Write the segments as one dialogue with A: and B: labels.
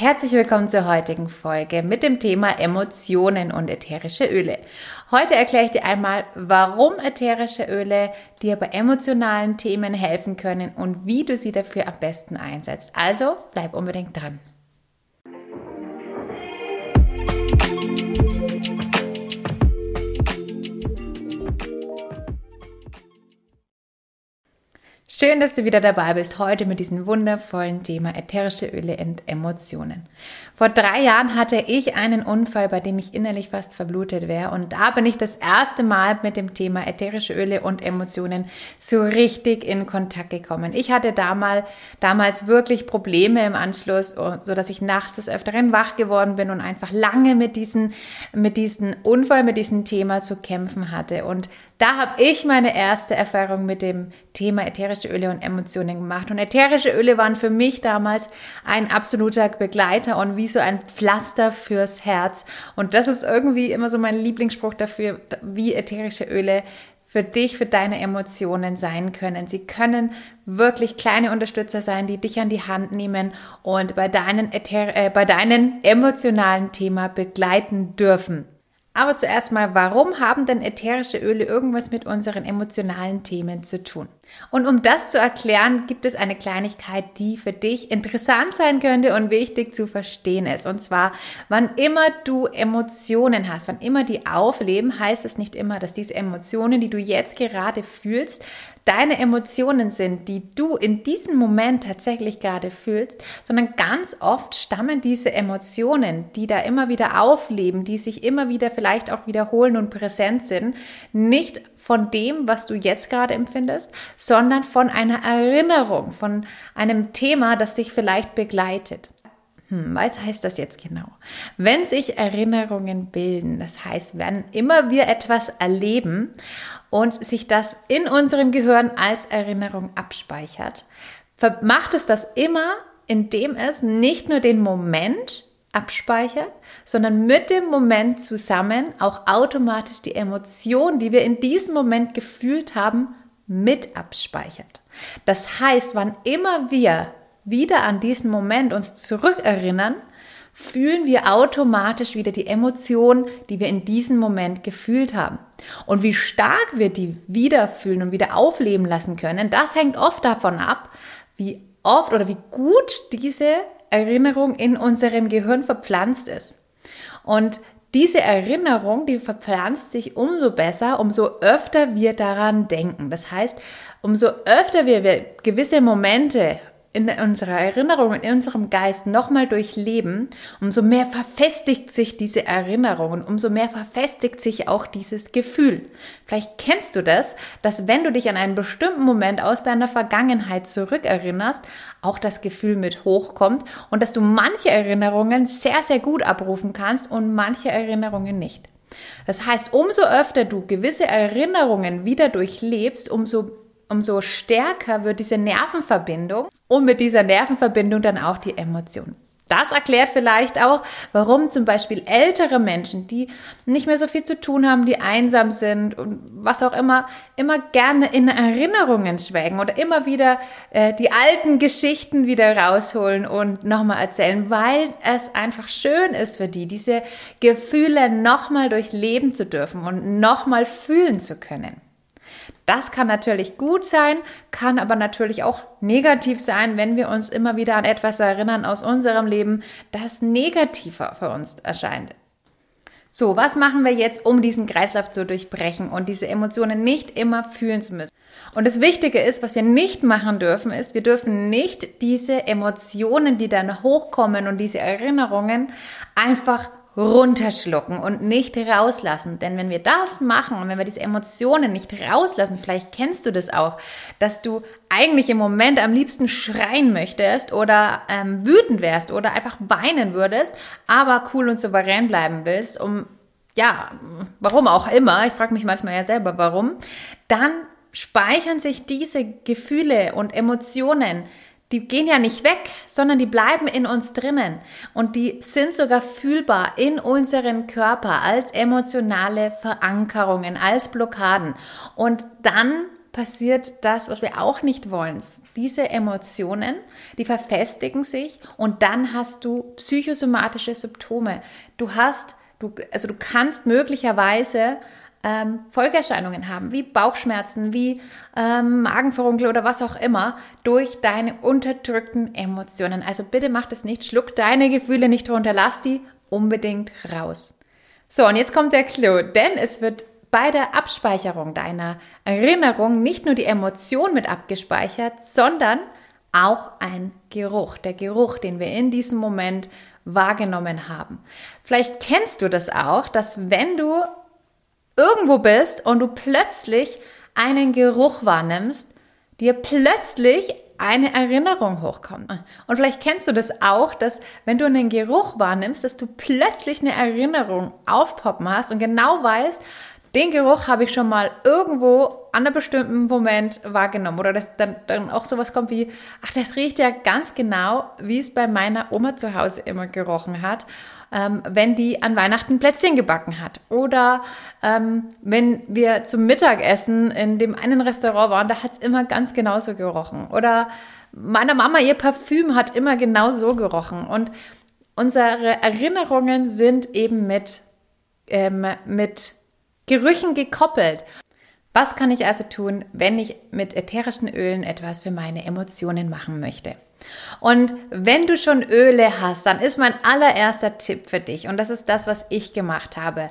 A: Herzlich willkommen zur heutigen Folge mit dem Thema Emotionen und ätherische Öle. Heute erkläre ich dir einmal, warum ätherische Öle dir bei emotionalen Themen helfen können und wie du sie dafür am besten einsetzt. Also bleib unbedingt dran. Schön, dass du wieder dabei bist, heute mit diesem wundervollen Thema ätherische Öle und Emotionen. Vor drei Jahren hatte ich einen Unfall, bei dem ich innerlich fast verblutet wäre und da bin ich das erste Mal mit dem Thema ätherische Öle und Emotionen so richtig in Kontakt gekommen. Ich hatte damals, damals wirklich Probleme im Anschluss, so dass ich nachts des Öfteren wach geworden bin und einfach lange mit diesen, mit diesem Unfall, mit diesem Thema zu kämpfen hatte und da habe ich meine erste Erfahrung mit dem Thema ätherische Öle und Emotionen gemacht. Und ätherische Öle waren für mich damals ein absoluter Begleiter und wie so ein Pflaster fürs Herz. Und das ist irgendwie immer so mein Lieblingsspruch dafür, wie ätherische Öle für dich, für deine Emotionen sein können. Sie können wirklich kleine Unterstützer sein, die dich an die Hand nehmen und bei deinen, Äther äh, bei deinen emotionalen Thema begleiten dürfen. Aber zuerst mal, warum haben denn ätherische Öle irgendwas mit unseren emotionalen Themen zu tun? Und um das zu erklären, gibt es eine Kleinigkeit, die für dich interessant sein könnte und wichtig zu verstehen ist. Und zwar, wann immer du Emotionen hast, wann immer die aufleben, heißt es nicht immer, dass diese Emotionen, die du jetzt gerade fühlst, deine Emotionen sind, die du in diesem Moment tatsächlich gerade fühlst, sondern ganz oft stammen diese Emotionen, die da immer wieder aufleben, die sich immer wieder vielleicht auch wiederholen und präsent sind, nicht von dem, was du jetzt gerade empfindest, sondern von einer Erinnerung, von einem Thema, das dich vielleicht begleitet. Hm, was heißt das jetzt genau? Wenn sich Erinnerungen bilden, das heißt, wenn immer wir etwas erleben und sich das in unserem Gehirn als Erinnerung abspeichert, macht es das immer, indem es nicht nur den Moment abspeichert, sondern mit dem Moment zusammen auch automatisch die Emotion, die wir in diesem Moment gefühlt haben, mit abspeichert. Das heißt, wann immer wir wieder an diesen Moment uns zurückerinnern, fühlen wir automatisch wieder die Emotion, die wir in diesem Moment gefühlt haben. Und wie stark wir die wieder fühlen und wieder aufleben lassen können, das hängt oft davon ab, wie oft oder wie gut diese Erinnerung in unserem Gehirn verpflanzt ist. Und diese Erinnerung, die verpflanzt sich umso besser, umso öfter wir daran denken. Das heißt, umso öfter wir gewisse Momente in unserer Erinnerung, in unserem Geist nochmal durchleben, umso mehr verfestigt sich diese Erinnerung und umso mehr verfestigt sich auch dieses Gefühl. Vielleicht kennst du das, dass wenn du dich an einen bestimmten Moment aus deiner Vergangenheit zurückerinnerst, auch das Gefühl mit hochkommt und dass du manche Erinnerungen sehr, sehr gut abrufen kannst und manche Erinnerungen nicht. Das heißt, umso öfter du gewisse Erinnerungen wieder durchlebst, umso umso stärker wird diese Nervenverbindung und mit dieser Nervenverbindung dann auch die Emotion. Das erklärt vielleicht auch, warum zum Beispiel ältere Menschen, die nicht mehr so viel zu tun haben, die einsam sind und was auch immer, immer gerne in Erinnerungen schwelgen oder immer wieder äh, die alten Geschichten wieder rausholen und nochmal erzählen, weil es einfach schön ist für die, diese Gefühle nochmal durchleben zu dürfen und nochmal fühlen zu können. Das kann natürlich gut sein, kann aber natürlich auch negativ sein, wenn wir uns immer wieder an etwas erinnern aus unserem Leben, das negativer für uns erscheint. So, was machen wir jetzt, um diesen Kreislauf zu durchbrechen und diese Emotionen nicht immer fühlen zu müssen? Und das Wichtige ist, was wir nicht machen dürfen, ist, wir dürfen nicht diese Emotionen, die dann hochkommen und diese Erinnerungen einfach runterschlucken und nicht rauslassen. Denn wenn wir das machen und wenn wir diese Emotionen nicht rauslassen, vielleicht kennst du das auch, dass du eigentlich im Moment am liebsten schreien möchtest oder ähm, wütend wärst oder einfach weinen würdest, aber cool und souverän bleiben willst, um ja, warum auch immer, ich frage mich manchmal ja selber, warum, dann speichern sich diese Gefühle und Emotionen die gehen ja nicht weg, sondern die bleiben in uns drinnen und die sind sogar fühlbar in unseren Körper als emotionale Verankerungen, als Blockaden. Und dann passiert das, was wir auch nicht wollen. Diese Emotionen, die verfestigen sich und dann hast du psychosomatische Symptome. Du hast, du, also du kannst möglicherweise ähm, Folgeerscheinungen haben, wie Bauchschmerzen, wie ähm, Magenverunkel oder was auch immer, durch deine unterdrückten Emotionen. Also bitte mach das nicht, schluck deine Gefühle nicht runter, lass die unbedingt raus. So, und jetzt kommt der Clou, denn es wird bei der Abspeicherung deiner Erinnerung nicht nur die Emotion mit abgespeichert, sondern auch ein Geruch, der Geruch, den wir in diesem Moment wahrgenommen haben. Vielleicht kennst du das auch, dass wenn du irgendwo bist und du plötzlich einen Geruch wahrnimmst, dir plötzlich eine Erinnerung hochkommt. Und vielleicht kennst du das auch, dass wenn du einen Geruch wahrnimmst, dass du plötzlich eine Erinnerung aufpoppen hast und genau weißt, den Geruch habe ich schon mal irgendwo an einem bestimmten Moment wahrgenommen. Oder dass dann, dann auch sowas kommt wie, ach, das riecht ja ganz genau, wie es bei meiner Oma zu Hause immer gerochen hat, ähm, wenn die an Weihnachten Plätzchen gebacken hat. Oder ähm, wenn wir zum Mittagessen in dem einen Restaurant waren, da hat es immer ganz genauso gerochen. Oder meiner Mama, ihr Parfüm hat immer genau so gerochen. Und unsere Erinnerungen sind eben mit, ähm, mit Gerüchen gekoppelt. Was kann ich also tun, wenn ich mit ätherischen Ölen etwas für meine Emotionen machen möchte? Und wenn du schon Öle hast, dann ist mein allererster Tipp für dich, und das ist das, was ich gemacht habe.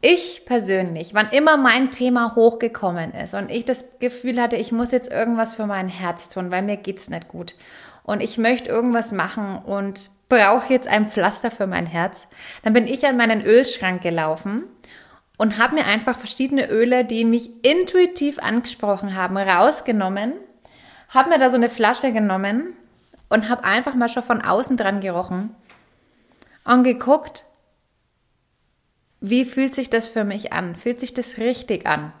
A: Ich persönlich, wann immer mein Thema hochgekommen ist und ich das Gefühl hatte, ich muss jetzt irgendwas für mein Herz tun, weil mir geht's nicht gut und ich möchte irgendwas machen und brauche jetzt ein Pflaster für mein Herz, dann bin ich an meinen Ölschrank gelaufen und habe mir einfach verschiedene Öle, die mich intuitiv angesprochen haben, rausgenommen, habe mir da so eine Flasche genommen und habe einfach mal schon von außen dran gerochen und geguckt, wie fühlt sich das für mich an? Fühlt sich das richtig an?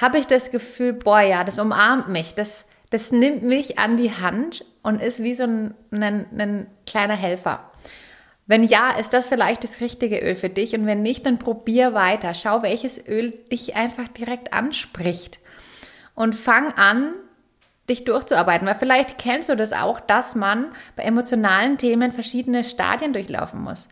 A: Habe ich das Gefühl, boah, ja, das umarmt mich, das, das nimmt mich an die Hand und ist wie so ein, ein, ein kleiner Helfer. Wenn ja, ist das vielleicht das richtige Öl für dich und wenn nicht, dann probier weiter. Schau, welches Öl dich einfach direkt anspricht und fang an, dich durchzuarbeiten, weil vielleicht kennst du das auch, dass man bei emotionalen Themen verschiedene Stadien durchlaufen muss.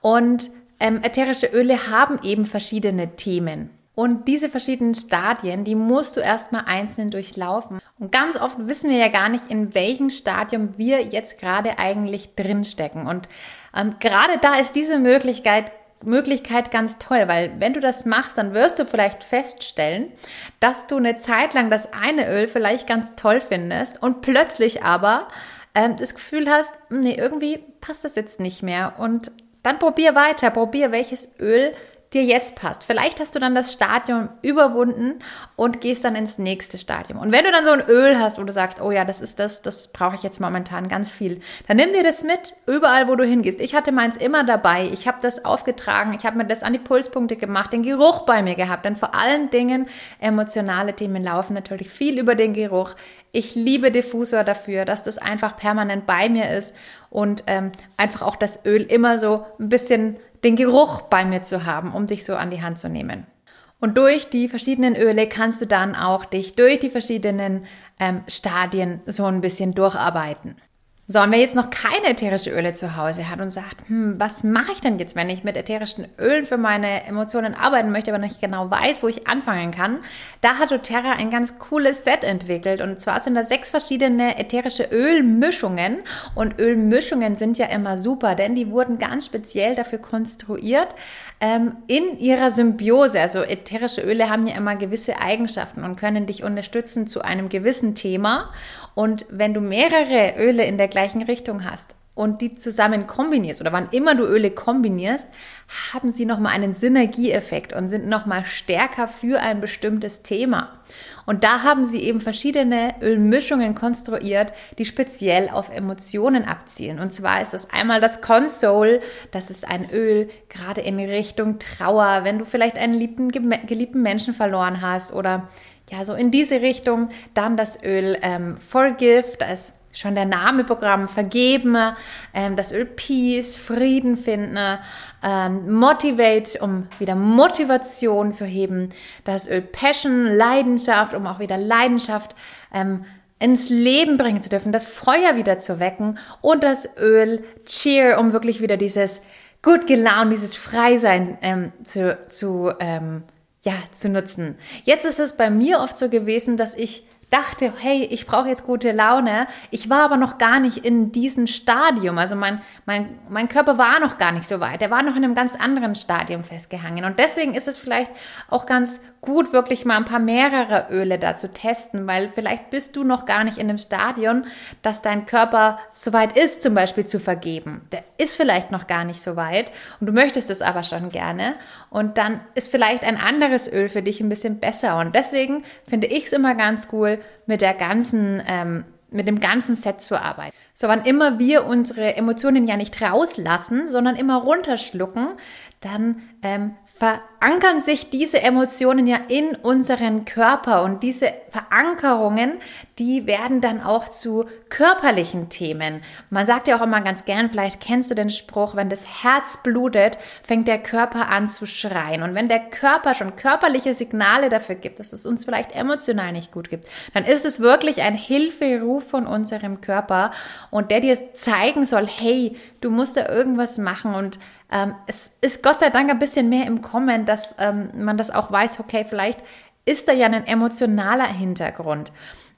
A: Und ähm, ätherische Öle haben eben verschiedene Themen. Und diese verschiedenen Stadien, die musst du erstmal einzeln durchlaufen. Und ganz oft wissen wir ja gar nicht, in welchem Stadium wir jetzt gerade eigentlich drinstecken. Und ähm, gerade da ist diese Möglichkeit Möglichkeit ganz toll, weil wenn du das machst, dann wirst du vielleicht feststellen, dass du eine Zeit lang das eine Öl vielleicht ganz toll findest und plötzlich aber ähm, das Gefühl hast, nee, irgendwie passt das jetzt nicht mehr. Und dann probier weiter, probier welches Öl dir jetzt passt. Vielleicht hast du dann das Stadium überwunden und gehst dann ins nächste Stadium. Und wenn du dann so ein Öl hast, wo du sagst, oh ja, das ist das, das brauche ich jetzt momentan ganz viel, dann nimm dir das mit, überall, wo du hingehst. Ich hatte meins immer dabei. Ich habe das aufgetragen, ich habe mir das an die Pulspunkte gemacht, den Geruch bei mir gehabt. Denn vor allen Dingen emotionale Themen laufen natürlich viel über den Geruch. Ich liebe Diffusor dafür, dass das einfach permanent bei mir ist und ähm, einfach auch das Öl immer so ein bisschen den Geruch bei mir zu haben, um dich so an die Hand zu nehmen. Und durch die verschiedenen Öle kannst du dann auch dich durch die verschiedenen ähm, Stadien so ein bisschen durcharbeiten. So, und wer jetzt noch keine ätherische Öle zu Hause hat und sagt, hm, was mache ich denn jetzt, wenn ich mit ätherischen Ölen für meine Emotionen arbeiten möchte, aber nicht genau weiß, wo ich anfangen kann, da hat doTERRA ein ganz cooles Set entwickelt. Und zwar sind da sechs verschiedene ätherische Ölmischungen. Und Ölmischungen sind ja immer super, denn die wurden ganz speziell dafür konstruiert, ähm, in ihrer Symbiose. Also ätherische Öle haben ja immer gewisse Eigenschaften und können dich unterstützen zu einem gewissen Thema. Und wenn du mehrere Öle in der gleichen Richtung hast und die zusammen kombinierst oder wann immer du Öle kombinierst, haben sie nochmal einen Synergieeffekt und sind nochmal stärker für ein bestimmtes Thema. Und da haben sie eben verschiedene Ölmischungen konstruiert, die speziell auf Emotionen abzielen. Und zwar ist das einmal das Console, das ist ein Öl gerade in Richtung Trauer, wenn du vielleicht einen liebten, geliebten Menschen verloren hast oder ja, so in diese Richtung. Dann das Öl ähm, Forgive, das schon der Name Programm, vergeben, ähm, das Öl Peace, Frieden finden, ähm, Motivate, um wieder Motivation zu heben, das Öl Passion, Leidenschaft, um auch wieder Leidenschaft ähm, ins Leben bringen zu dürfen, das Feuer wieder zu wecken und das Öl Cheer, um wirklich wieder dieses gut gelaunt, dieses Freisein ähm, zu, zu, ähm, ja, zu nutzen. Jetzt ist es bei mir oft so gewesen, dass ich dachte, hey, ich brauche jetzt gute Laune. Ich war aber noch gar nicht in diesem Stadium. Also mein, mein, mein Körper war noch gar nicht so weit. Er war noch in einem ganz anderen Stadium festgehangen. Und deswegen ist es vielleicht auch ganz gut, wirklich mal ein paar mehrere Öle da zu testen, weil vielleicht bist du noch gar nicht in dem Stadion, dass dein Körper so weit ist, zum Beispiel zu vergeben. Der ist vielleicht noch gar nicht so weit und du möchtest es aber schon gerne. Und dann ist vielleicht ein anderes Öl für dich ein bisschen besser. Und deswegen finde ich es immer ganz cool, mit der ganzen, ähm, mit dem ganzen Set zu arbeiten. So, wann immer wir unsere Emotionen ja nicht rauslassen, sondern immer runterschlucken, dann ähm, verankern sich diese Emotionen ja in unseren Körper und diese Verankerungen, die werden dann auch zu körperlichen Themen. Man sagt ja auch immer ganz gern, vielleicht kennst du den Spruch, wenn das Herz blutet, fängt der Körper an zu schreien. Und wenn der Körper schon körperliche Signale dafür gibt, dass es uns vielleicht emotional nicht gut gibt, dann ist es wirklich ein Hilferuf von unserem Körper und der dir zeigen soll, hey, du musst da irgendwas machen und ähm, es ist Gott sei Dank ein bisschen mehr im Kommen, dass ähm, man das auch weiß, okay, vielleicht ist da ja ein emotionaler Hintergrund.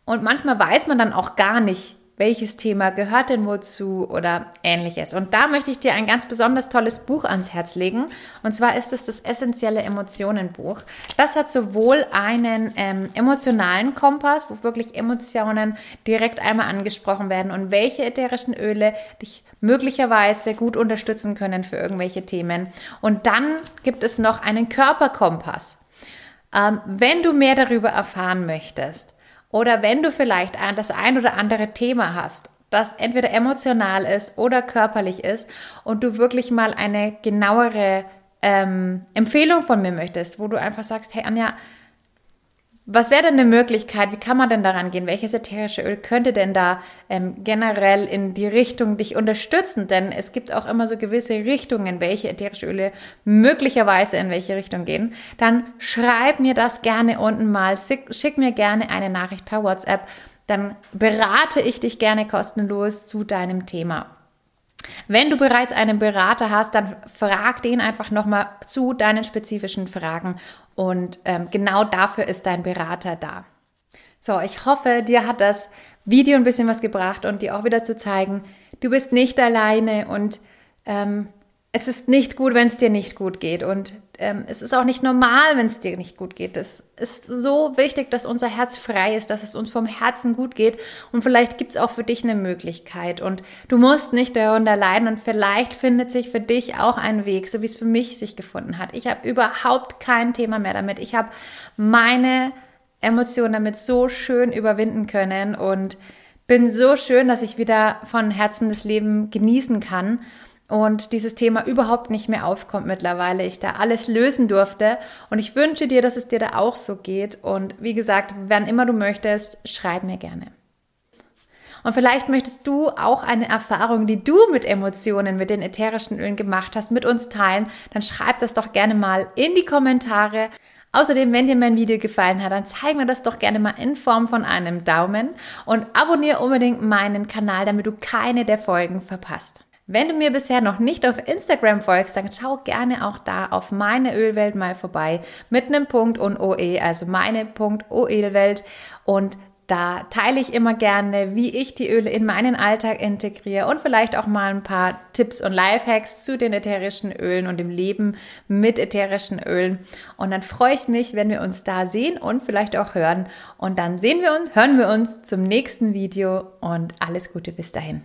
A: Und manchmal weiß man dann auch gar nicht, welches Thema gehört denn wozu oder ähnliches. Und da möchte ich dir ein ganz besonders tolles Buch ans Herz legen. Und zwar ist es das Essentielle Emotionenbuch. Das hat sowohl einen ähm, emotionalen Kompass, wo wirklich Emotionen direkt einmal angesprochen werden und welche ätherischen Öle dich möglicherweise gut unterstützen können für irgendwelche Themen. Und dann gibt es noch einen Körperkompass. Ähm, wenn du mehr darüber erfahren möchtest, oder wenn du vielleicht das ein oder andere Thema hast, das entweder emotional ist oder körperlich ist und du wirklich mal eine genauere ähm, Empfehlung von mir möchtest, wo du einfach sagst, hey Anja, was wäre denn eine Möglichkeit? Wie kann man denn daran gehen? Welches ätherische Öl könnte denn da ähm, generell in die Richtung dich unterstützen? Denn es gibt auch immer so gewisse Richtungen, welche ätherische Öle möglicherweise in welche Richtung gehen. Dann schreib mir das gerne unten mal. Schick, schick mir gerne eine Nachricht per WhatsApp. Dann berate ich dich gerne kostenlos zu deinem Thema. Wenn du bereits einen Berater hast, dann frag den einfach nochmal zu deinen spezifischen Fragen und ähm, genau dafür ist dein Berater da. So, ich hoffe, dir hat das Video ein bisschen was gebracht und dir auch wieder zu zeigen, du bist nicht alleine und ähm, es ist nicht gut, wenn es dir nicht gut geht. Und ähm, es ist auch nicht normal, wenn es dir nicht gut geht. Es ist so wichtig, dass unser Herz frei ist, dass es uns vom Herzen gut geht. Und vielleicht gibt es auch für dich eine Möglichkeit. Und du musst nicht darunter leiden. Und vielleicht findet sich für dich auch ein Weg, so wie es für mich sich gefunden hat. Ich habe überhaupt kein Thema mehr damit. Ich habe meine Emotionen damit so schön überwinden können und bin so schön, dass ich wieder von Herzen das Leben genießen kann und dieses Thema überhaupt nicht mehr aufkommt mittlerweile, ich da alles lösen durfte und ich wünsche dir, dass es dir da auch so geht und wie gesagt, wann immer du möchtest, schreib mir gerne. Und vielleicht möchtest du auch eine Erfahrung, die du mit Emotionen, mit den ätherischen Ölen gemacht hast, mit uns teilen, dann schreib das doch gerne mal in die Kommentare. Außerdem, wenn dir mein Video gefallen hat, dann zeig mir das doch gerne mal in Form von einem Daumen und abonniere unbedingt meinen Kanal, damit du keine der Folgen verpasst. Wenn du mir bisher noch nicht auf Instagram folgst, dann schau gerne auch da auf meine Ölwelt mal vorbei mit einem Punkt und OE, also meine Punkt Ölwelt und da teile ich immer gerne, wie ich die Öle in meinen Alltag integriere und vielleicht auch mal ein paar Tipps und Lifehacks zu den ätherischen Ölen und dem Leben mit ätherischen Ölen. Und dann freue ich mich, wenn wir uns da sehen und vielleicht auch hören. Und dann sehen wir uns, hören wir uns zum nächsten Video und alles Gute bis dahin.